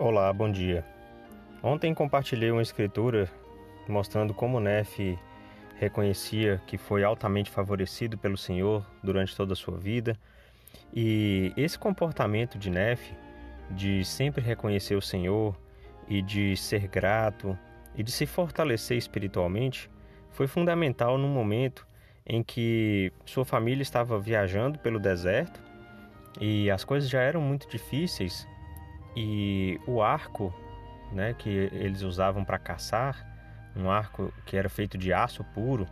Olá, bom dia. Ontem compartilhei uma escritura mostrando como Nefe reconhecia que foi altamente favorecido pelo Senhor durante toda a sua vida. E esse comportamento de Nefe, de sempre reconhecer o Senhor e de ser grato e de se fortalecer espiritualmente, foi fundamental no momento em que sua família estava viajando pelo deserto e as coisas já eram muito difíceis e o arco, né, que eles usavam para caçar, um arco que era feito de aço puro,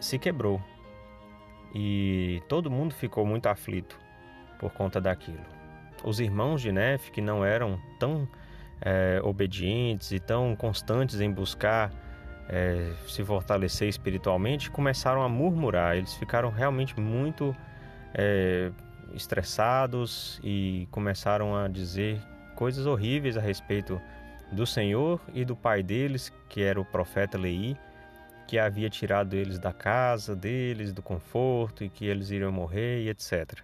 se quebrou. E todo mundo ficou muito aflito por conta daquilo. Os irmãos de Nef, que não eram tão é, obedientes e tão constantes em buscar é, se fortalecer espiritualmente, começaram a murmurar. Eles ficaram realmente muito é, estressados e começaram a dizer coisas horríveis a respeito do Senhor e do pai deles, que era o profeta Lei, que havia tirado eles da casa deles, do conforto e que eles iriam morrer e etc.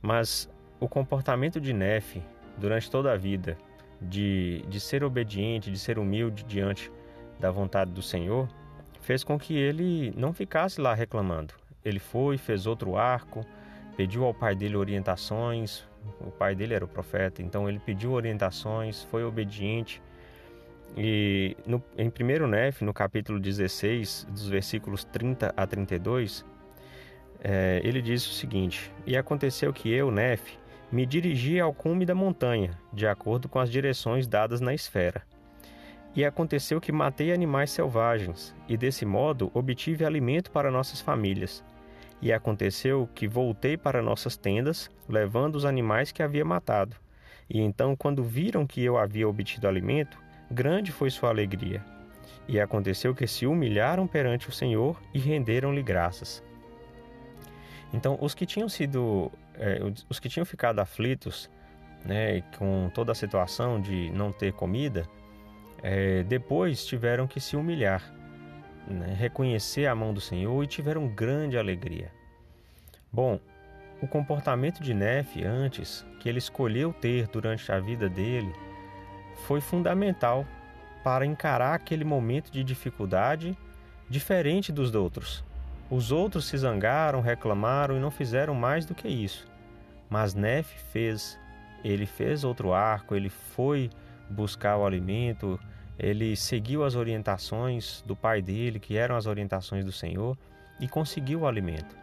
Mas o comportamento de Nefe durante toda a vida, de, de ser obediente, de ser humilde diante da vontade do Senhor, fez com que ele não ficasse lá reclamando. Ele foi, fez outro arco, pediu ao pai dele orientações. O pai dele era o profeta, então ele pediu orientações, foi obediente. E no, em 1 Nef, no capítulo 16, dos versículos 30 a 32, é, ele diz o seguinte: E aconteceu que eu, Nef, me dirigi ao cume da montanha, de acordo com as direções dadas na esfera. E aconteceu que matei animais selvagens, e desse modo obtive alimento para nossas famílias. E aconteceu que voltei para nossas tendas, levando os animais que havia matado. E então, quando viram que eu havia obtido alimento, grande foi sua alegria. E aconteceu que se humilharam perante o Senhor e renderam-lhe graças. Então, os que tinham sido, é, os que tinham ficado aflitos, né, com toda a situação de não ter comida, é, depois tiveram que se humilhar né, reconhecer a mão do Senhor e tiveram grande alegria. Bom, o comportamento de Nefe antes, que ele escolheu ter durante a vida dele, foi fundamental para encarar aquele momento de dificuldade diferente dos outros. Os outros se zangaram, reclamaram e não fizeram mais do que isso. Mas Nefe fez. Ele fez outro arco, ele foi buscar o alimento, ele seguiu as orientações do pai dele, que eram as orientações do Senhor, e conseguiu o alimento.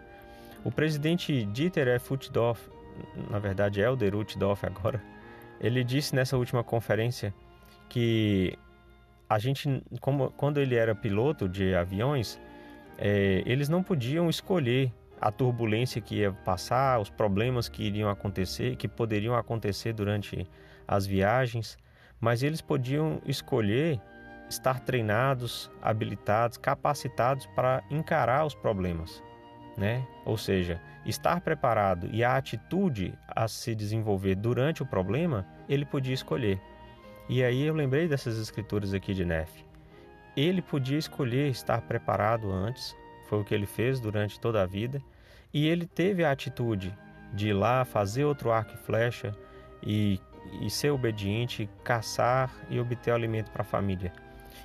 O presidente Dieter F. Uchtdorf, na verdade Elder Uchtdorf agora, ele disse nessa última conferência que a gente, como, quando ele era piloto de aviões, é, eles não podiam escolher a turbulência que ia passar, os problemas que iriam acontecer, que poderiam acontecer durante as viagens mas eles podiam escolher estar treinados, habilitados, capacitados para encarar os problemas, né? Ou seja, estar preparado e a atitude a se desenvolver durante o problema, ele podia escolher. E aí eu lembrei dessas escrituras aqui de Nefe. Ele podia escolher estar preparado antes, foi o que ele fez durante toda a vida, e ele teve a atitude de ir lá fazer outro arco e flecha e e ser obediente, caçar e obter alimento para a família.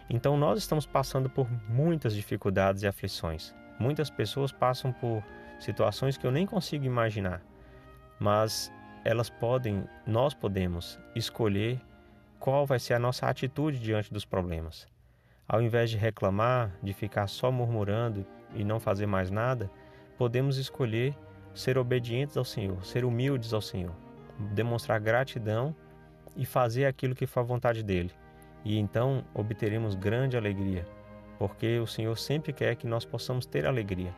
Então nós estamos passando por muitas dificuldades e aflições. Muitas pessoas passam por situações que eu nem consigo imaginar, mas elas podem, nós podemos escolher qual vai ser a nossa atitude diante dos problemas. Ao invés de reclamar, de ficar só murmurando e não fazer mais nada, podemos escolher ser obedientes ao Senhor, ser humildes ao Senhor demonstrar gratidão e fazer aquilo que for a vontade dele. E então obteremos grande alegria, porque o Senhor sempre quer que nós possamos ter alegria.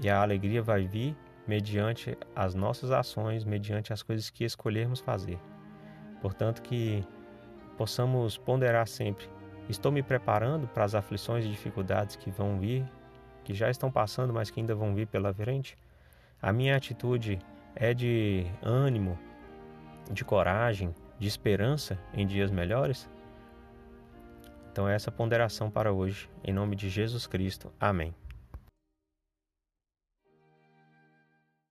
E a alegria vai vir mediante as nossas ações, mediante as coisas que escolhermos fazer. Portanto, que possamos ponderar sempre: estou me preparando para as aflições e dificuldades que vão vir, que já estão passando, mas que ainda vão vir pela frente? A minha atitude é de ânimo, de coragem, de esperança em dias melhores? Então, essa ponderação para hoje, em nome de Jesus Cristo. Amém.